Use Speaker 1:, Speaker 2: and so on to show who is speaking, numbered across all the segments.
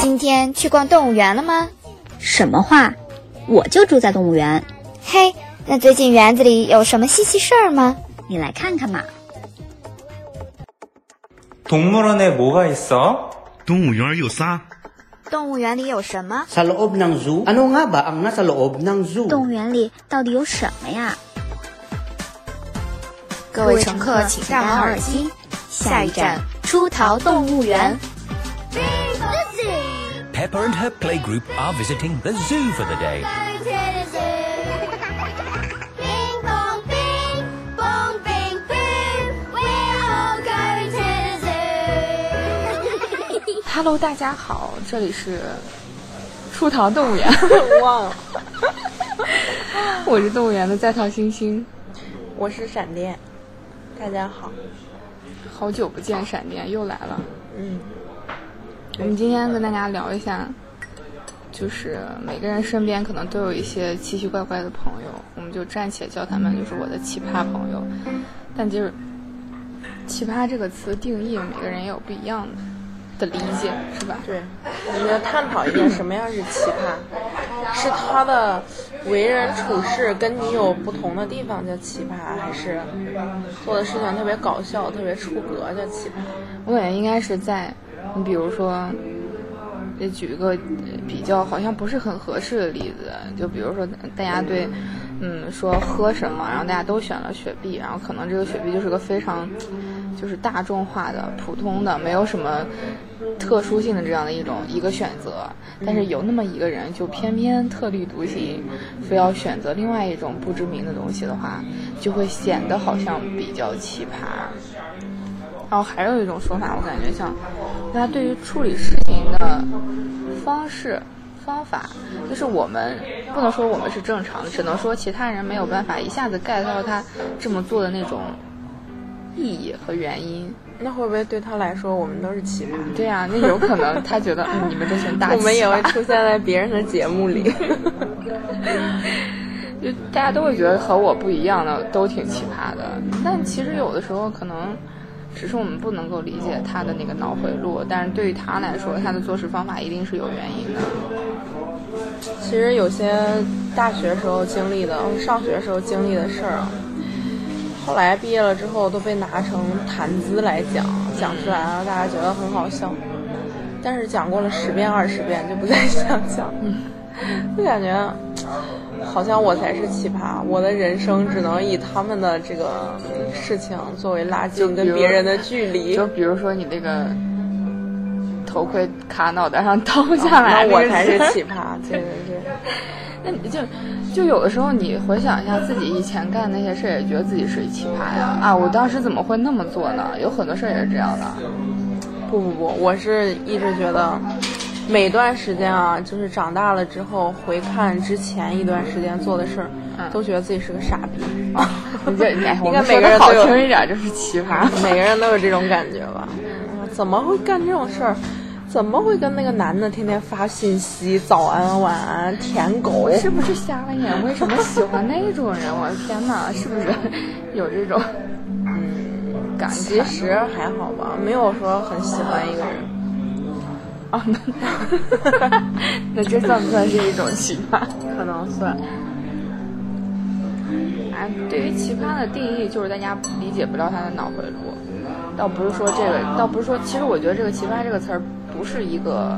Speaker 1: 今天去逛动物园了吗？
Speaker 2: 什么话？我就住在动物园。
Speaker 1: 嘿，那最近园子里有什么稀奇事儿吗？
Speaker 2: 你来看看嘛。
Speaker 3: 动物园에뭐가있어
Speaker 4: 动物园有啥？
Speaker 1: 动物园里有什么？
Speaker 5: Sa loob ng zoo? Ano nga ba ang nasa loob ng zoo?
Speaker 2: 动物园里到底有什么呀？
Speaker 1: 各位乘客请戴好耳机，下一站 出逃动物园。
Speaker 6: Pepper and her playgroup are visiting the zoo for the day.
Speaker 7: Hello，大家好，这里是出逃动物园。忘了，我是动物园的在逃星星。
Speaker 8: 我是闪电，大家好。
Speaker 7: 好久不见，闪电又来了。
Speaker 8: 嗯，
Speaker 7: 我们今天跟大家聊一下，就是每个人身边可能都有一些奇奇怪怪的朋友，我们就暂且叫他们就是我的奇葩朋友。但就是“奇葩”这个词定义，每个人也有不一样的理解，是吧？
Speaker 8: 对，我们要探讨一下什么样是奇葩，是他的为人处事跟你有不同的地方叫奇葩，还是做的事情特别搞笑、特别出格叫奇葩？
Speaker 7: 我感觉应该是在你比如说，得举一个比较好像不是很合适的例子，就比如说大家对，嗯说喝什么，然后大家都选了雪碧，然后可能这个雪碧就是个非常就是大众化的、普通的，没有什么特殊性的这样的一种一个选择，但是有那么一个人就偏偏特立独行，非要选择另外一种不知名的东西的话，就会显得好像比较奇葩。然后还有一种说法，我感觉像大家对于处理事情的方式、方法，就是我们不能说我们是正常的，只能说其他人没有办法一下子 get 到他这么做的那种意义和原因。
Speaker 8: 那会不会对他来说，我们都是奇葩？
Speaker 7: 对呀、那有可能他觉得、嗯、你们这群大奇葩，
Speaker 8: 我们也会出现在别人的节目里。
Speaker 7: 就大家都会觉得和我不一样的都挺奇葩的，但其实有的时候可能只是我们不能够理解他的那个脑回路，但是对于他来说，他的做事方法一定是有原因的。
Speaker 8: 其实有些大学时候经历的，上学时候经历的事儿啊，后来毕业了之后都被拿成谈资来讲，讲出来了，大家觉得很好笑。但是讲过了十遍二十遍就不再想讲，就感觉好像我才是奇葩，我的人生只能以他们的这个事情作为拉近跟别人的距离。
Speaker 7: 就比如说你那个头盔卡脑袋上倒下来、
Speaker 8: 那我才是奇葩，对对对。
Speaker 7: 那你就就有的时候你回想一下自己以前干的那些事，也觉得自己是奇葩呀啊！我当时怎么会那么做呢？有很多事儿也是这样的。
Speaker 8: 不不不，我是一直觉得，每段时间啊，就是长大了之后回看之前一段时间做的事儿，
Speaker 7: 嗯
Speaker 8: 都觉得自己是个傻逼。
Speaker 7: 你这哎，
Speaker 8: 应该
Speaker 7: 我们
Speaker 8: 每个人都有
Speaker 7: 好听一点就是奇葩。
Speaker 8: 每个人都有这种感觉吧？怎么会干这种事儿？怎么会跟那个男的天天发信息，早安晚安，舔狗？
Speaker 7: 我是不是瞎了眼？为什么喜欢那种人？我的天哪，是不是有这种嗯感
Speaker 8: 其
Speaker 7: 慨？
Speaker 8: 实还好吧，没有说很喜欢一个人。
Speaker 7: 啊，那那这算不算是一种奇葩？
Speaker 8: 可能算。
Speaker 7: 哎，对于奇葩的定义，就是大家理解不了他的脑回路。倒不是说这个，倒不是说，其实我觉得这个“奇葩”这个词儿不是一个，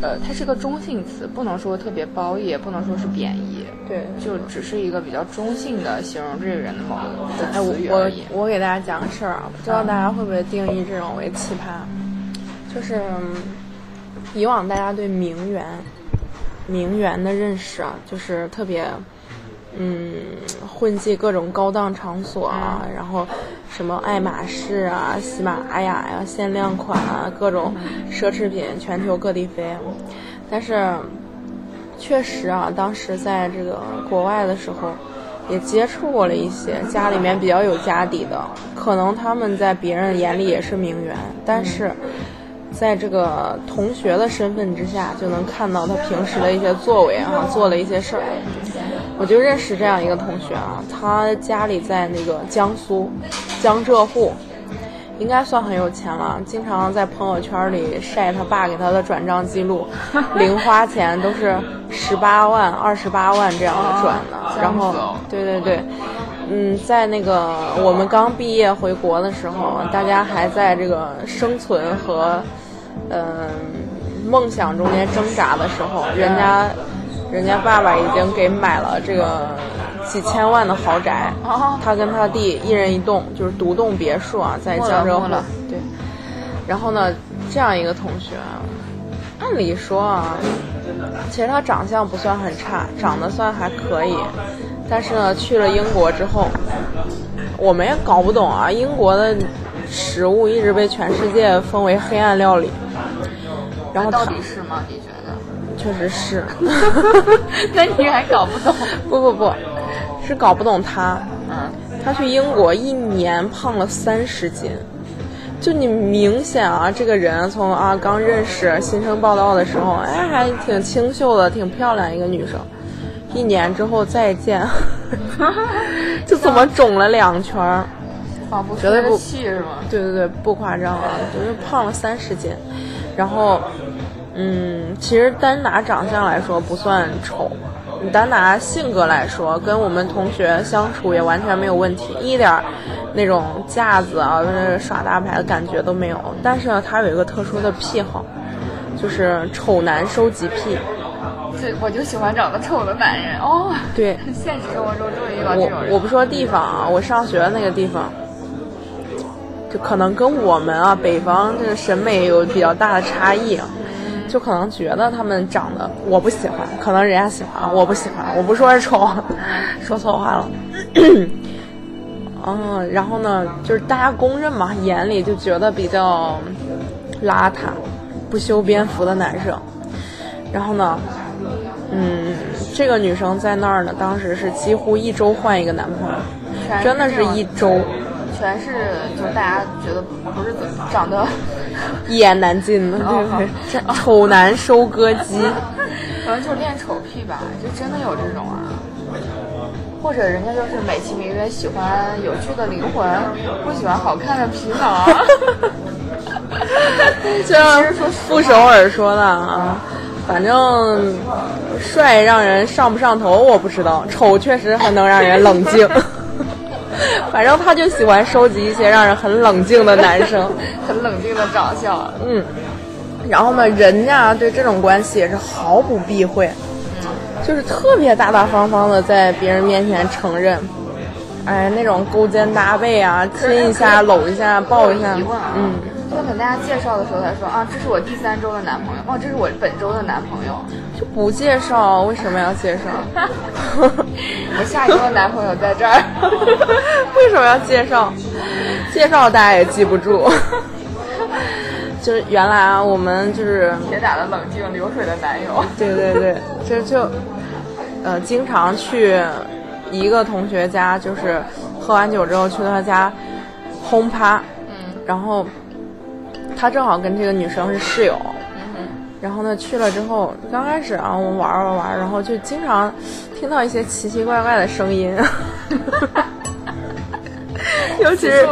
Speaker 7: 呃，它是个中性词，不能说特别褒义，也不能说是贬义，
Speaker 8: 对，
Speaker 7: 就只是一个比较中性的形容这个人的某个
Speaker 8: 哎，我
Speaker 7: 词语而已。
Speaker 8: 我我给大家讲个事儿啊，不知道大家会不会定义这种为奇葩？就是嗯以往大家对名媛、名媛的认识啊，就是特别嗯混迹各种高档场所啊，然后什么爱马仕啊、喜马拉雅呀、限量款啊，各种奢侈品全球各地飞。但是确实啊，当时在这个国外的时候。也接触过了一些家里面比较有家底的，可能他们在别人眼里也是名媛，但是在这个同学的身份之下，就能看到他平时的一些作为啊，做了一些事儿。我就认识这样一个同学啊，他家里在那个江苏江浙沪应该算很有钱了，经常在朋友圈里晒他爸给他的转账记录，零花钱都是十八万、二十八万这样的转的。然后，对对对，嗯，在那个我们刚毕业回国的时候，大家还在这个生存和嗯、梦想中间挣扎的时候，人家人家爸爸已经给买了这个几千万的豪宅，
Speaker 7: 哦。
Speaker 8: 他跟他弟一人一栋，就是独栋别墅啊，在江浙沪。对，然后呢，这样一个同学，按理说啊，其实他长相不算很差，长得算还可以，但是呢，去了英国之后，我们也搞不懂啊，英国的食物一直被全世界封为黑暗料理，然后
Speaker 7: 到底是吗？你觉得？
Speaker 8: 确实是，
Speaker 7: 那你还搞不懂？
Speaker 8: 不不不，是搞不懂他。
Speaker 7: 嗯，
Speaker 8: 他去英国一年胖了三十斤，就你明显啊，这个人从啊刚认识新生报道的时候，哎还挺清秀的，挺漂亮一个女生，一年之后再见，就怎么肿了两圈儿。
Speaker 7: 仿佛
Speaker 8: 绝对不
Speaker 7: 气是吗？
Speaker 8: 对对对，不夸张啊，就是胖了三十斤，然后，嗯，其实单拿长相来说不算丑，你单拿性格来说，跟我们同学相处也完全没有问题，一点儿那种架子啊、就是耍大牌的感觉都没有。但是呢，他有一个特殊的癖好，就是丑男收集癖。
Speaker 7: 对我就喜欢长得丑的男人哦。
Speaker 8: 对，
Speaker 7: 现实生活中终于遇到这种人。
Speaker 8: 我我不说地方啊，我上学的那个地方，就可能跟我们啊北方这个审美有比较大的差异啊，就可能觉得他们长得我不喜欢，可能人家喜欢，我不喜欢，我不说是丑，说错话了。嗯，然后呢，就是大家公认嘛，眼里就觉得比较邋遢、不修边幅的男生。然后呢，嗯，这个女生在那儿呢，当时是几乎一周换一个男朋友，真的是一周，
Speaker 7: 全是就是大家觉得不是怎么长得，
Speaker 8: 一言难尽的，对不对？丑男收割机，
Speaker 7: 可能就是恋丑癖吧，就真的有这种啊。或者人家就是美其名曰喜欢有趣的灵魂，不喜欢好看的皮囊。
Speaker 8: 就像傅首尔说的啊，反正帅让人上不上头我不知道，丑确实很能让人冷静。反正他就喜欢收集一些让人很冷静的男生，
Speaker 7: 很冷静的长相，
Speaker 8: 嗯。然后呢，人家对这种关系也是毫不避讳，就是特别大大方方的在别人面前承认，哎，那种勾肩搭背啊，亲一下、搂一下、抱一下。嗯。
Speaker 7: 就跟大家介绍的时候，他说啊，这是我第三周的男朋友，哦，这是我本周的男朋友，
Speaker 8: 就不介绍，为什么要介绍？
Speaker 7: 我下一周的男朋友在这儿，
Speaker 8: 为什么要介绍？介绍大家也记不住。就是原来啊，我们就是
Speaker 7: 铁打的冷静流水的男友，
Speaker 8: 对对对，就就呃，经常去一个同学家，就是喝完酒之后去他家轰趴，
Speaker 7: 嗯，
Speaker 8: 然后他正好跟这个女生是室友，
Speaker 7: 嗯
Speaker 8: 然后呢去了之后，刚开始啊我们玩玩玩，然后就经常听到一些奇奇怪怪的声音，尤其是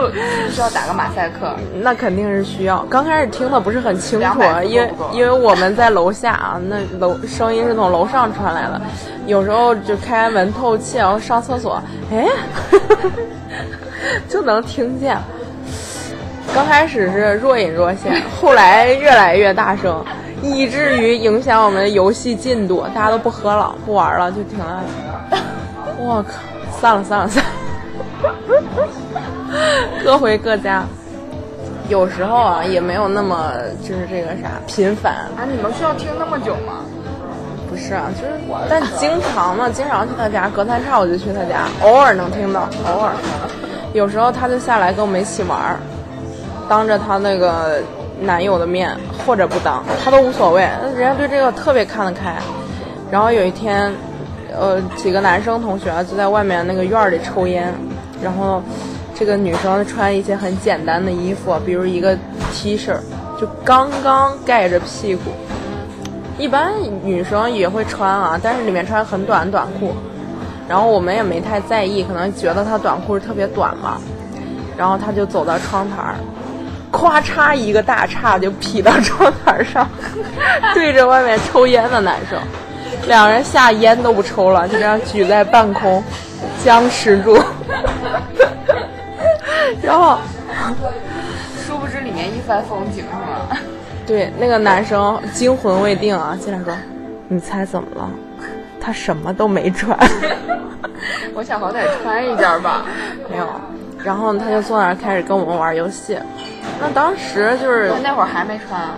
Speaker 7: 需要打个马赛克，
Speaker 8: 那肯定是需要。刚开始听的不是很清楚
Speaker 7: 200，
Speaker 8: 因为因为我们在楼下啊，那楼声音是从楼上传来的，有时候就开门透气，然后上厕所，哎，就能听见。刚开始是若隐若现，后来越来越大声，以至于影响我们的游戏进度，大家都不喝了，不玩了，就停了。我靠，散了散了散了。各回各家。有时候啊，也没有那么就是这个啥频繁，
Speaker 7: 啊，你们需要听那么久吗？
Speaker 8: 不是啊，就是但经常嘛，经常去他家，隔三差五就去他家，偶尔能听到，偶尔。有时候他就下来跟我们一起玩儿，当着他那个男友的面，或者不当，他都无所谓，人家对这个特别看得开。然后有一天，呃，几个男生同学就在外面那个院里抽烟，然后这个女生穿一些很简单的衣服，比如一个 T 恤，就刚刚盖着屁股。一般女生也会穿啊，但是里面穿很短短裤。然后我们也没太在意，可能觉得她短裤是特别短嘛。然后她就走到窗台儿，咵嚓一个大叉就劈到窗台上，对着外面抽烟的男生，两个人吓烟都不抽了，就这样举在半空，僵持住。然后，
Speaker 7: 殊不知里面一番风景是吗？
Speaker 8: 对那个男生惊魂未定啊，进来说：“你猜怎么了？他什么都没穿。”
Speaker 7: 我想好歹穿一件吧，
Speaker 8: 没有。然后他就坐那儿开始跟我们玩游戏。那当时就是
Speaker 7: 那会儿还没穿，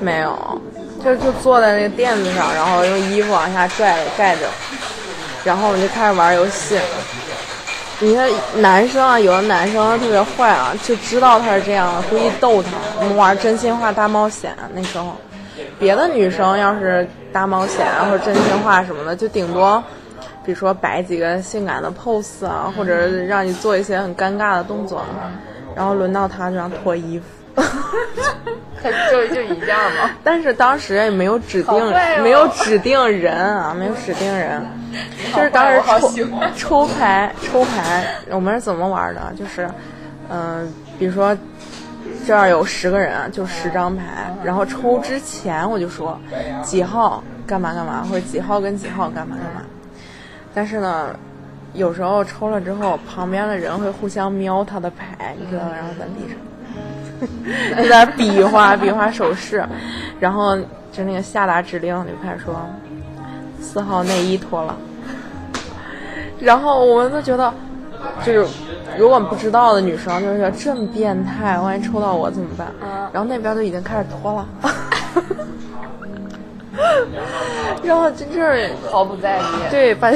Speaker 8: 没有，就就坐在那个垫子上，然后用衣服往下拽盖着，然后我们就开始玩游戏。你看男生啊，有的男生特别坏啊，就知道他是这样，故意逗他。我们玩真心话大冒险那时候，别的女生要是大冒险啊或者真心话什么的，就顶多。比如说摆几个性感的 pose 啊，或者让你做一些很尴尬的动作，然后轮到他就让脱衣服，
Speaker 7: 就就一件嘛？
Speaker 8: 但是当时也没有指定，没有指定人啊，没有指定人，就是当时抽抽牌抽牌，我们是怎么玩的？就是，嗯，比如说这儿有十个人，就十张牌，然后抽之前我就说几号干嘛干嘛，或者几号跟几号干嘛干嘛。但是呢，有时候抽了之后，旁边的人会互相瞄他的牌，你知道，然后在地上 就在比划比划手势，然后就那个下达指令就开始说四号内衣脱了，然后我们都觉得就是如果不知道的女生就是说这么变态，万一抽到我怎么办？然后那边都已经开始脱了。然后真是
Speaker 7: 毫不在意，
Speaker 8: 对，把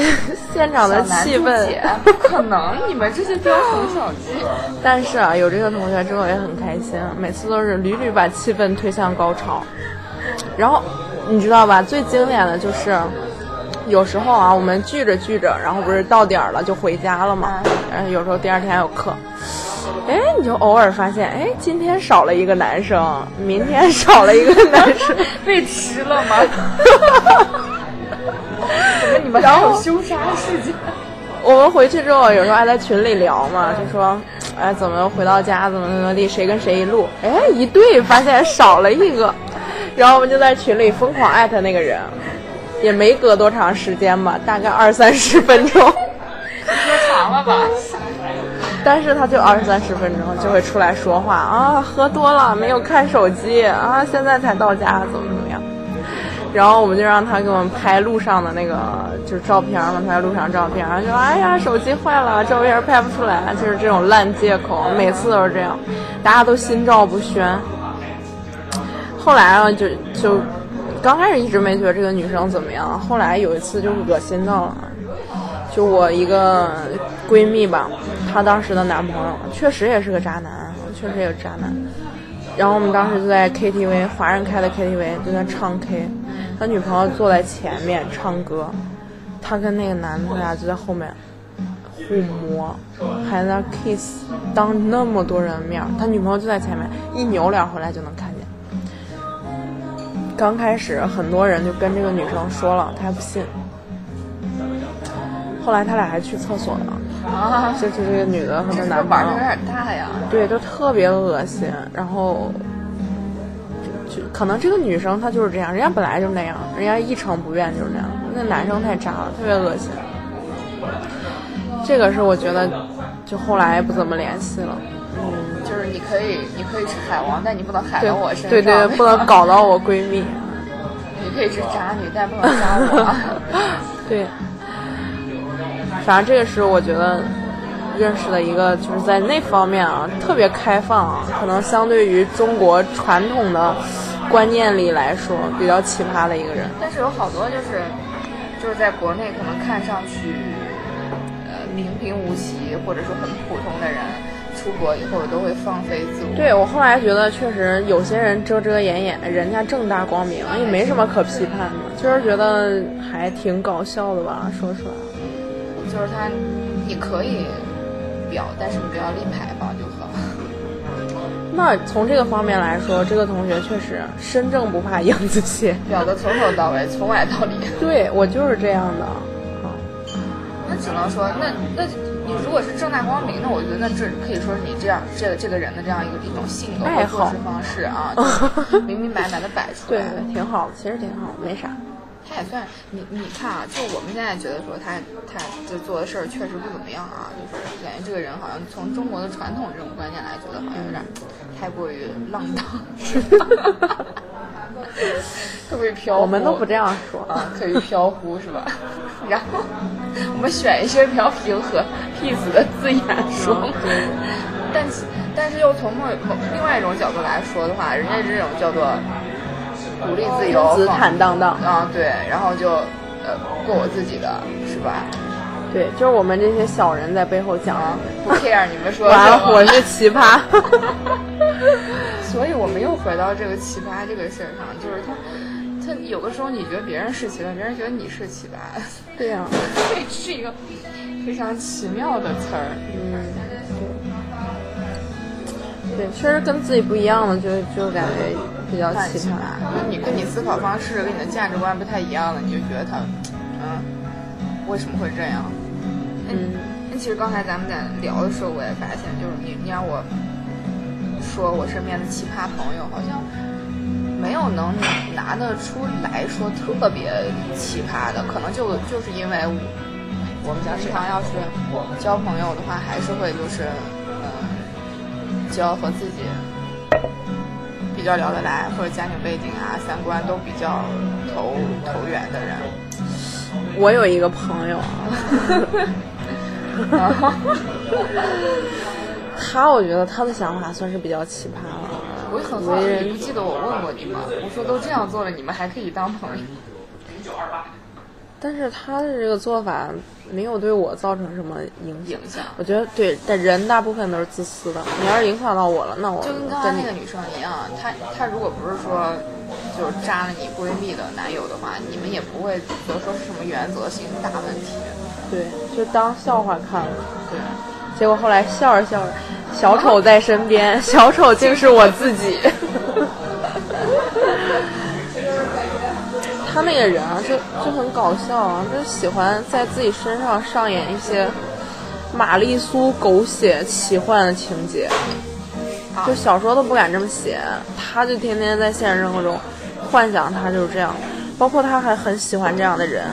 Speaker 8: 现场的气氛，
Speaker 7: 不可能，你们这些雕虫小技。
Speaker 8: 但是啊，有这个同学之后也很开心，每次都是屡屡把气氛推向高潮。然后你知道吧，最经典的就是，有时候啊，我们聚着聚着，然后不是到点儿了就回家了嘛，然后有时候第二天还有课。哎，你就偶尔发现，哎，今天少了一个男生，明天少了一个男生，
Speaker 7: 被吃了吗？怎么你们还有凶杀事件？
Speaker 8: 我们回去之后，有时候还在群里聊嘛，就说，哎，怎么回到家，怎么怎么地，谁跟谁一路？哎，一对发现少了一个，然后我们就在群里疯狂艾特那个人，也没隔多长时间吧，大概二三十分钟。
Speaker 7: 说长了吧？
Speaker 8: 但是他就二三十分钟就会出来说话啊，喝多了没有看手机啊，现在才到家，怎么怎么样？然后我们就让他给我们拍路上的那个就是照片嘛，拍路上照片，然后说哎呀手机坏了，照片拍不出来，就是这种烂借口，每次都是这样，大家都心照不宣。后来啊，就就刚开始一直没觉得这个女生怎么样，后来有一次就恶心到了。就我一个闺蜜吧，她当时的男朋友确实也是个渣男，确实也是渣男。然后我们当时就在 KTV，华人开的 KTV，就在唱 K，他女朋友坐在前面唱歌，他跟那个男的他俩就在后面互摸，还在 kiss，当那么多人面，他女朋友就在前面，一扭脸回来就能看见。刚开始很多人就跟这个女生说了，她还不信。后来他俩还去厕所了，啊，就是这个女的和她男朋友
Speaker 7: 有点大呀，
Speaker 8: 对，就特别恶心。然后，就可能这个女生她就是这样，人家本来就那样，人家一成不变就是那样。那男生太渣了，特别恶心。这个是我觉得，就后来不怎么联系了。
Speaker 7: 嗯，就是你可以，你可以是海王，但你不能海到我身上。
Speaker 8: 对对，不能搞到我闺蜜。
Speaker 7: 你可以是渣女，但不能渣我。
Speaker 8: 对。反正这个是我觉得认识的一个，就是在那方面啊特别开放啊，可能相对于中国传统的观念里来说比较奇葩的一个人。
Speaker 7: 但是有好多就是就是在国内可能看上去呃平平无奇或者说很普通的人，出国以后都会放飞自我。
Speaker 8: 对我后来觉得确实有些人遮遮掩掩，人家正大光明，也没什么可批判的，就是觉得还挺搞笑的吧，说出来。
Speaker 7: 就是他，你可以表，但是你不要立牌坊就好。
Speaker 8: 那从这个方面来说，这个同学确实身正不怕影子斜，
Speaker 7: 表的从头到尾，从外到里。
Speaker 8: 对我就是这样的。
Speaker 7: 那只能说，那那你如果是正大光明那，我觉得那这可以说是你这样这个这个人的这样一个一种性格
Speaker 8: 爱好
Speaker 7: 或做事方式啊，就是 明明白白的摆出
Speaker 8: 对
Speaker 7: 来。，
Speaker 8: 挺好的，其实挺好，没啥。
Speaker 7: 他也算你你看啊，就我们现在觉得说他他就做的事儿确实不怎么样啊，就是感觉这个人好像从中国的传统这种观念来，觉得好像有点太过于浪荡，特别飘忽。
Speaker 8: 我们都不这样说
Speaker 7: 啊，特别飘忽是吧？然后我们选一些比较平和、peace 的字眼说，但其但是又从某某另外一种角度来说的话，人家这种叫做独立自由、
Speaker 8: 坦荡荡。
Speaker 7: 啊，对，然后就呃过我自己的是吧？
Speaker 8: 对，就是我们这些小人在背后讲，
Speaker 7: 啊，不 care 你们说
Speaker 8: 完了我是奇葩。
Speaker 7: 所以我们又回到这个奇葩这个事儿上，就是他，他有的时候你觉得别人是奇葩，别人觉得你是奇葩，
Speaker 8: 对呀、
Speaker 7: 这是一个非常奇妙的词儿。
Speaker 8: 嗯对，对确实跟自己不一样了，就就感觉比较奇葩。
Speaker 7: 太奇葩，就你跟你思考方式、跟你的价值观不太一样了，你就觉得他，嗯，为什么会这样？
Speaker 8: 嗯，
Speaker 7: 那其实刚才咱们在聊的时候，我也发现，就是你你让我说我身边的奇葩朋友，好像没有能拿得出来说特别奇葩的，可能就就是因为我们平常要是交朋友的话，还是会就是嗯、交和自己比较聊得来，或者家庭背景啊、三观都比较投投缘的人。
Speaker 8: 我有一个朋友啊，他我觉得他的想法算是比较奇葩了。
Speaker 7: 我也很好奇，
Speaker 8: 为人
Speaker 7: 你不记得我问过你吗？我说都这样做了，你们还可以当朋友？
Speaker 8: 但是他的这个做法没有对我造成什么影响。
Speaker 7: 影响
Speaker 8: 我觉得对，但人大部分都是自私的。你要是影响到我了，那我
Speaker 7: 就跟刚才
Speaker 8: 跟
Speaker 7: 那个女生一样，她她如果不是说就是扎了你闺蜜的男友的话，你们也不会觉得说是什么原则性大问题。
Speaker 8: 对，就当笑话看了。
Speaker 7: 对，
Speaker 8: 结果后来笑着笑着，小丑在身边，小丑竟是我自己。他那个人啊，就就很搞笑啊，就喜欢在自己身上上演一些玛丽苏狗血奇幻的情节，就小说都不敢这么写，他就天天在现实生活中幻想他就是这样，包括他还很喜欢这样的人，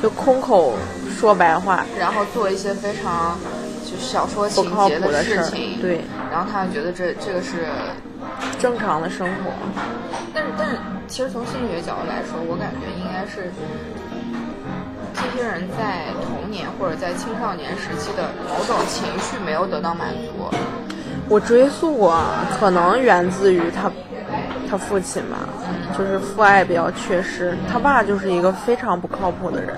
Speaker 8: 就空口说白话，
Speaker 7: 然后做一些非常就小说
Speaker 8: 不靠
Speaker 7: 情节
Speaker 8: 谱的事
Speaker 7: 情，
Speaker 8: 对，
Speaker 7: 然后他就觉得这这个是，
Speaker 8: 正常的生活。
Speaker 7: 但是但是其实从心理学角度来说，我感觉应该是这些人在童年或者在青少年时期的某种情绪没有得到满足。
Speaker 8: 我追溯过啊，可能源自于他他父亲吧，就是父爱比较缺失，他爸就是一个非常不靠谱的人，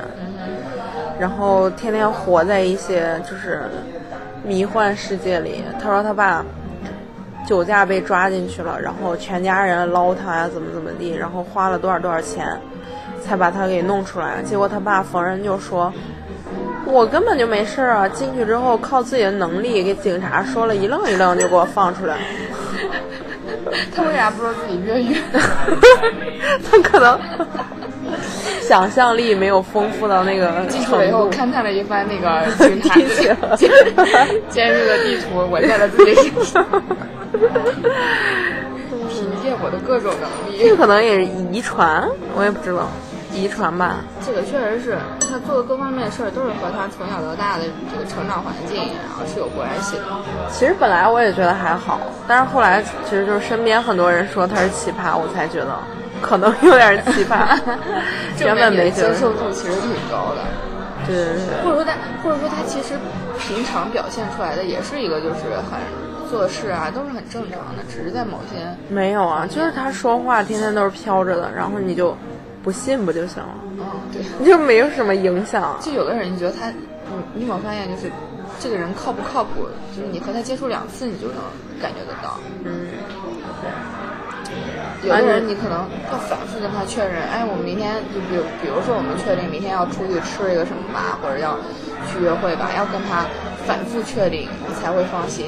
Speaker 8: 然后天天活在一些就是迷幻世界里。他说他爸酒驾被抓进去了，然后全家人捞他呀，怎么怎么地，然后花了多少多少钱才把他给弄出来。结果他爸逢人就说。我根本就没事儿啊！进去之后靠自己的能力给警察说了一愣一愣就给我放出来。
Speaker 7: 他为啥不说自己越狱？
Speaker 8: 他可能想象力没有丰富到那个
Speaker 7: 进去了以后。勘探了一番那个警察 监监狱的地图，纹在了自己身上，凭借我的各种能力
Speaker 8: 这
Speaker 7: 力。
Speaker 8: 可能也是遗传，我也不知道，遗传吧。
Speaker 7: 这个确实是他做的各方面的事儿，都是和他从小到大的这个成长环境，然后是有关系的。
Speaker 8: 其实本来我也觉得还好，但是后来其实就是身边很多人说他是奇葩，我才觉得可能有点奇葩。原本没觉得。
Speaker 7: 接受度其实挺高的，
Speaker 8: 对对对。
Speaker 7: 或者说他，或者说他其实平常表现出来的也是一个就是很做事啊都是很正常的，只是在某些
Speaker 8: 没有啊，就是他说话天天都是飘着的，然后你就不信不就行了，
Speaker 7: 嗯对。
Speaker 8: 你就没有什么影响。
Speaker 7: 就有的人，你觉得他，你你有没有发现，就是这个人靠不靠谱？就是你和他接触两次，你就能感觉得到。
Speaker 8: 嗯，
Speaker 7: 有的人你可能要反复跟他确认，哎，我们明天就比如比如说我们确定明天要出去吃一个什么吧，或者要去约会吧，要跟他反复确定，你才会放心。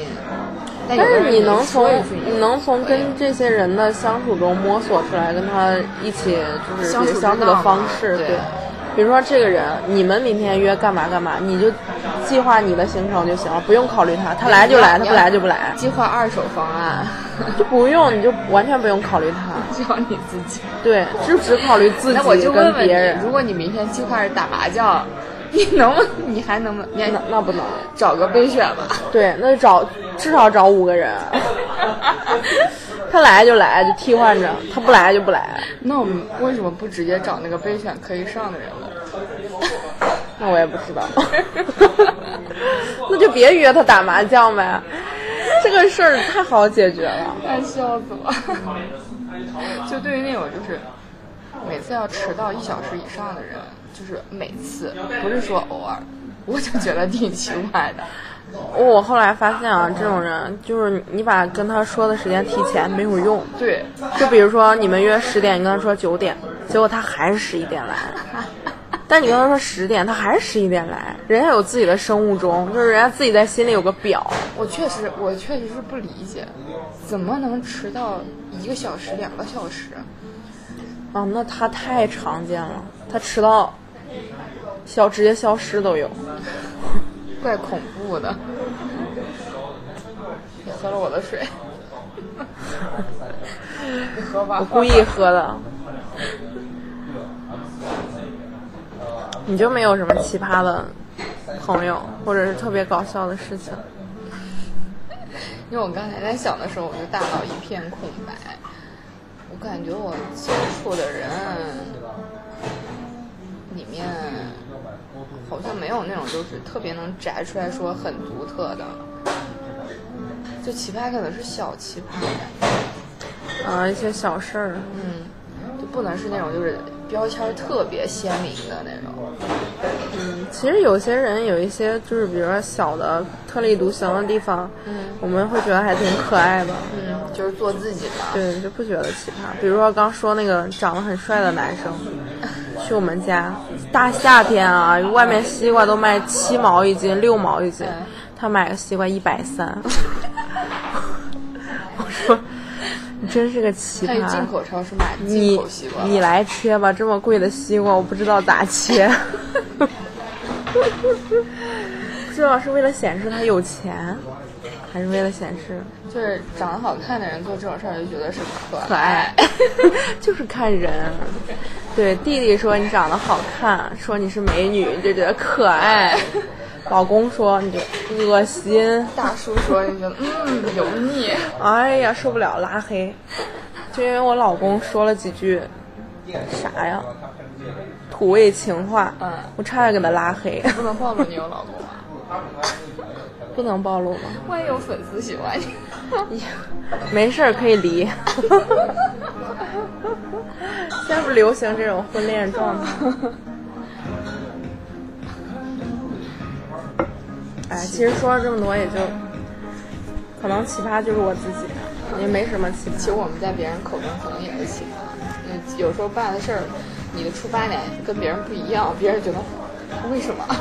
Speaker 7: 但
Speaker 8: 但是你能从你能从跟这些人的相处中摸索出来，跟他一起就是
Speaker 7: 相处
Speaker 8: 相处的方式，
Speaker 7: 对
Speaker 8: 对。比如说这个人，你们明天约干嘛干嘛，你就计划你的行程就行了，不用考虑他，他来就来，他不来就不来，
Speaker 7: 计划二手方案，
Speaker 8: 就不用，你就完全不用考虑他，
Speaker 7: 只要你自己。
Speaker 8: 对，就只考虑自己跟
Speaker 7: 问问
Speaker 8: 别人
Speaker 7: 你，。如果你明天计划是打麻将，你能不？你还能不能？
Speaker 8: 那那不能，
Speaker 7: 找个备选吧。
Speaker 8: 对，那就找至少找五个人，他来就来，就替换着；他不来就不来。
Speaker 7: 那我们为什么不直接找那个备选可以上的人呢？
Speaker 8: 那我也不知道，那就别约他打麻将呗。这个事儿太好解决了。
Speaker 7: 太笑死了！就对于那种就是每次要迟到一小时以上的人，就是每次不是说偶尔，我就觉得挺奇怪的。
Speaker 8: 我后来发现啊，这种人就是你把跟他说的时间提前没有用。
Speaker 7: 对，
Speaker 8: 就比如说你们约十点，你跟他说九点，结果他还是十一点来。但你跟他说十点，他还是十一点来。人家有自己的生物钟，就是人家自己在心里有个表。
Speaker 7: 我确实我确实是不理解，怎么能迟到一个小时、两个小时？
Speaker 8: 啊，那他太常见了，他迟到消直接消失都有。
Speaker 7: 怪恐怖的。你喝了我的水，你喝吧。
Speaker 8: 我故意喝的。你就没有什么奇葩的朋友，或者是特别搞笑的事情？
Speaker 7: 因为我刚才在想的时候，我就大脑一片空白。我感觉我接触的人里面，好像没有那种就是特别能摘出来说很独特的。就奇葩可能是小奇葩
Speaker 8: 啊，一些小事儿。
Speaker 7: 嗯，就不能是那种就是标签特别鲜明的那种。
Speaker 8: 嗯其实有些人有一些就是，比如说小的特立独行的地方，
Speaker 7: 嗯
Speaker 8: 我们会觉得还挺可爱的。
Speaker 7: 嗯，就是做自己嘛。
Speaker 8: 对，就不觉得奇葩。比如说刚说那个长得很帅的男生，去我们家，大夏天啊，外面西瓜都卖七毛一斤、六毛一斤，
Speaker 7: 嗯
Speaker 8: 他买个西瓜一百三。我说，你真是个奇葩
Speaker 7: 进。口超市买进
Speaker 8: 你
Speaker 7: 口西瓜，
Speaker 8: 你来切吧，这么贵的西瓜，我不知道咋切。不知道是为了显示他有钱，还是为了显示
Speaker 7: 就是长得好看的人做这种事儿就觉得是可
Speaker 8: 可爱，就是看人。对，弟弟说你长得好看，说你是美女，你就觉得可爱；老公说你就恶心，
Speaker 7: 大叔说你觉得嗯油腻，
Speaker 8: 哎呀受不了，拉黑。就因为我老公说了几句啥呀，土味情话，
Speaker 7: 嗯
Speaker 8: 我差点给他拉黑。
Speaker 7: 不能暴露你有老公啊，
Speaker 8: 不能暴露吗？
Speaker 7: 万一有粉丝喜欢你。
Speaker 8: 没事儿可以离。现在不流行这种婚恋状态。哎，其实说了这么多，也就可能奇葩就是我自己，也没什么奇葩。
Speaker 7: 其实我们在别人口中可能也是奇葩，嗯，有时候办的事儿，你的出发点跟别人不一样，别人觉得为什么？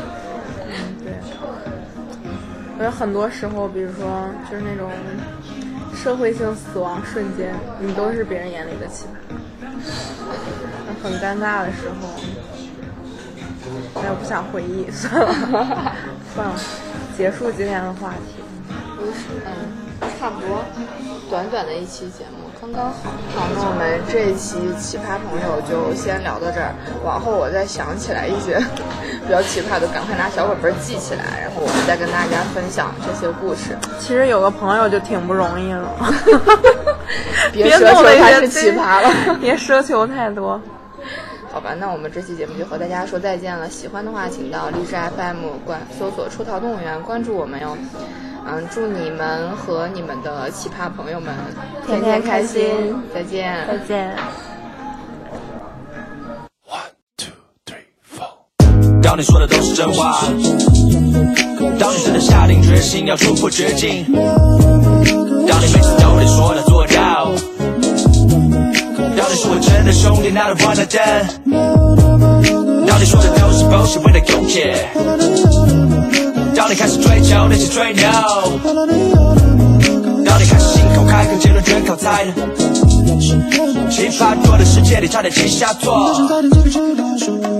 Speaker 8: 对，我觉得很多时候，比如说就是那种社会性死亡瞬间，你都是别人眼里的奇葩。很尴尬的时候，哎，我不想回忆，算了，算了，结束今天的话题。
Speaker 7: 嗯，差不多，短短的一期节目刚刚好。好，那我们这一期奇葩朋友就先聊到这儿。往后我再想起来一些比较奇葩的，赶快拿小本本记起来，然后我们再跟大家分享这些故事。
Speaker 8: 其实有个朋友就挺不容易了，
Speaker 7: 别
Speaker 8: 别
Speaker 7: 奢求他是奇葩了。
Speaker 8: 别奢求太多。
Speaker 7: 好吧，那我们这期节目就和大家说再见了。喜欢的话，请到荔枝 FM 关搜索“出逃动物园”，关注我们哟。嗯，祝你们和你们的奇葩朋友们天天开心，再见。
Speaker 8: 再见。
Speaker 6: Two, three, four。当你说的都是真话，当你真的下定决心要突破绝境，当你每次都得说到做到，当你是我真的兄弟，not one of them，当你说的都是 bullshit，为了用 care，当你开始追求那些吹牛，当你开始信口开河，结论全靠猜的。奇葩多的世界里差点七下座。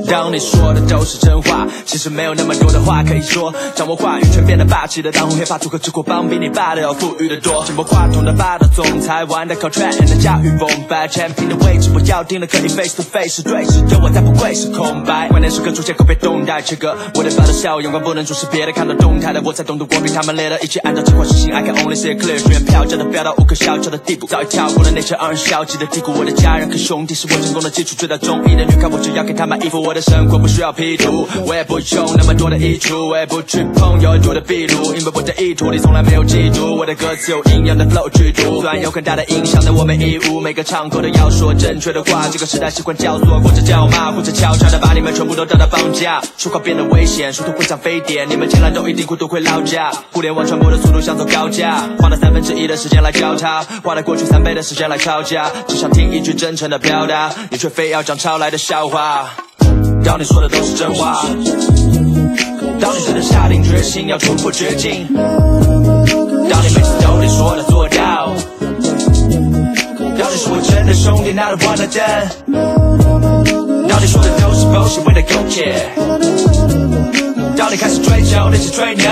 Speaker 6: 当你说的都是真话，其实没有那么多的话可以说。掌握话语权变得霸气的当红黑发组合，吃过棒比你爸的要富裕的多。紧握话筒的霸道总裁，玩的靠 track 的驾驭风摆，产品的位置不要定了，可以 face to face 对视，有我才不会是空白。关键时刻出现可别动态，切割我得发的笑，阳光不能注视别的，看到动态的我才懂得我比他们累了，一起按照计划实行。I can only see clear，学员票价的飙到无可小瞧的地步，早已跳过了那些让人消极的低谷。我的家人和兄弟是我成功的基础，追到中意的女看我只要给她买衣服，我的生活不需要 P 图，我也不用那么多的衣橱，我也不去碰有很多的壁炉，因为我的意图你从来没有嫉妒，我的歌词有营养的 flow 去读，虽然有很大的影响，但我没义务每个场口都要说正确的话。这个时代习惯教唆或者叫骂，或者悄悄的把你们全部都吊到绑架，说话变得危险，殊途会像飞碟，你们进来都一定孤独会落架。互联网传播的速度像走高架，花了三分之一的时间来教他，花了过去三倍的时间来吵架，只想听一句真诚的表达，你却非要讲抄来的笑话。当你说的都是真话，当你真的下定决心要突破绝境，当你每次都得说到做到，当你是我真的兄弟，not one them，当你说的都是 bullshit，为了苟且，当你开始追求那些吹牛，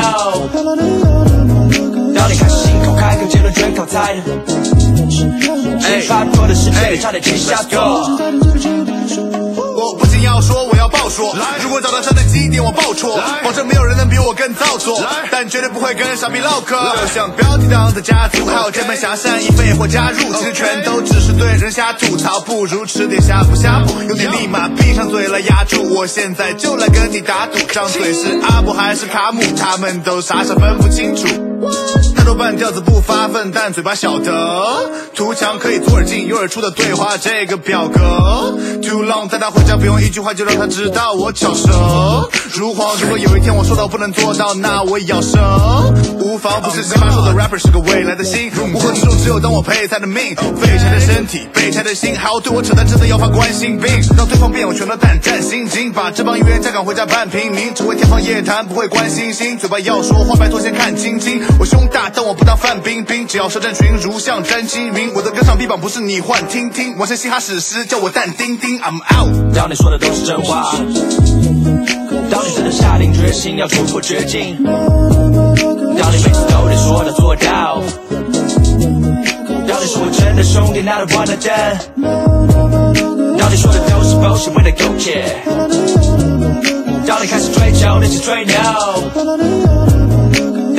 Speaker 6: 当你开始信口开河，结论全靠猜的，奇葩多的世界里差点停下座。
Speaker 4: 我不仅要说，我要爆说。如果找到他的基点，我爆戳，保证没有人能比我更造作，但绝对不会跟傻逼唠嗑。就像标题党的家族，还有键盘侠善意飞或加入，其实全都只是对人瞎吐槽，不如吃点呷哺呷哺，有点立马闭上嘴来压住。我现在就来跟你打赌，张嘴是阿布还是卡姆，他们都傻傻分不清楚。半吊子不发奋，但嘴巴晓得。图强可以左耳进右耳出的对话，这个表格。Too long 带他回家，不用一句话就让他知道我巧舌如簧。如果有一天我说到不能做到，那我也要舌。无妨，不是奇葩说的 rapper 是个未来的星。乌合之众只有当我配才的命。废柴的身体，备柴的心，还要对我扯淡，真的要发冠心病。让对方变我全都胆战心惊，把这帮预言家赶回家半平民，只会天方夜谭，不会关星星。嘴巴要说话，拜托先看晶晶。我胸大，但我不当范冰冰。只要舌战群儒，像詹金明。我的歌唱臂膀不是你幻听听，完成嘻哈史诗，叫我但丁丁。I'm out。
Speaker 6: 当你说的都是真话，当你真的下定决心要突破绝境，当你每次都得说到做到，当你是我真的兄弟，not one of them，当你说的都是 bullshit，为了苟且，当你开始追求那些吹牛，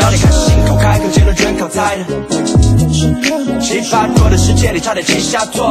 Speaker 6: 当你开始信口开河，结论全靠猜的，奇葩多的世界里差点记下座。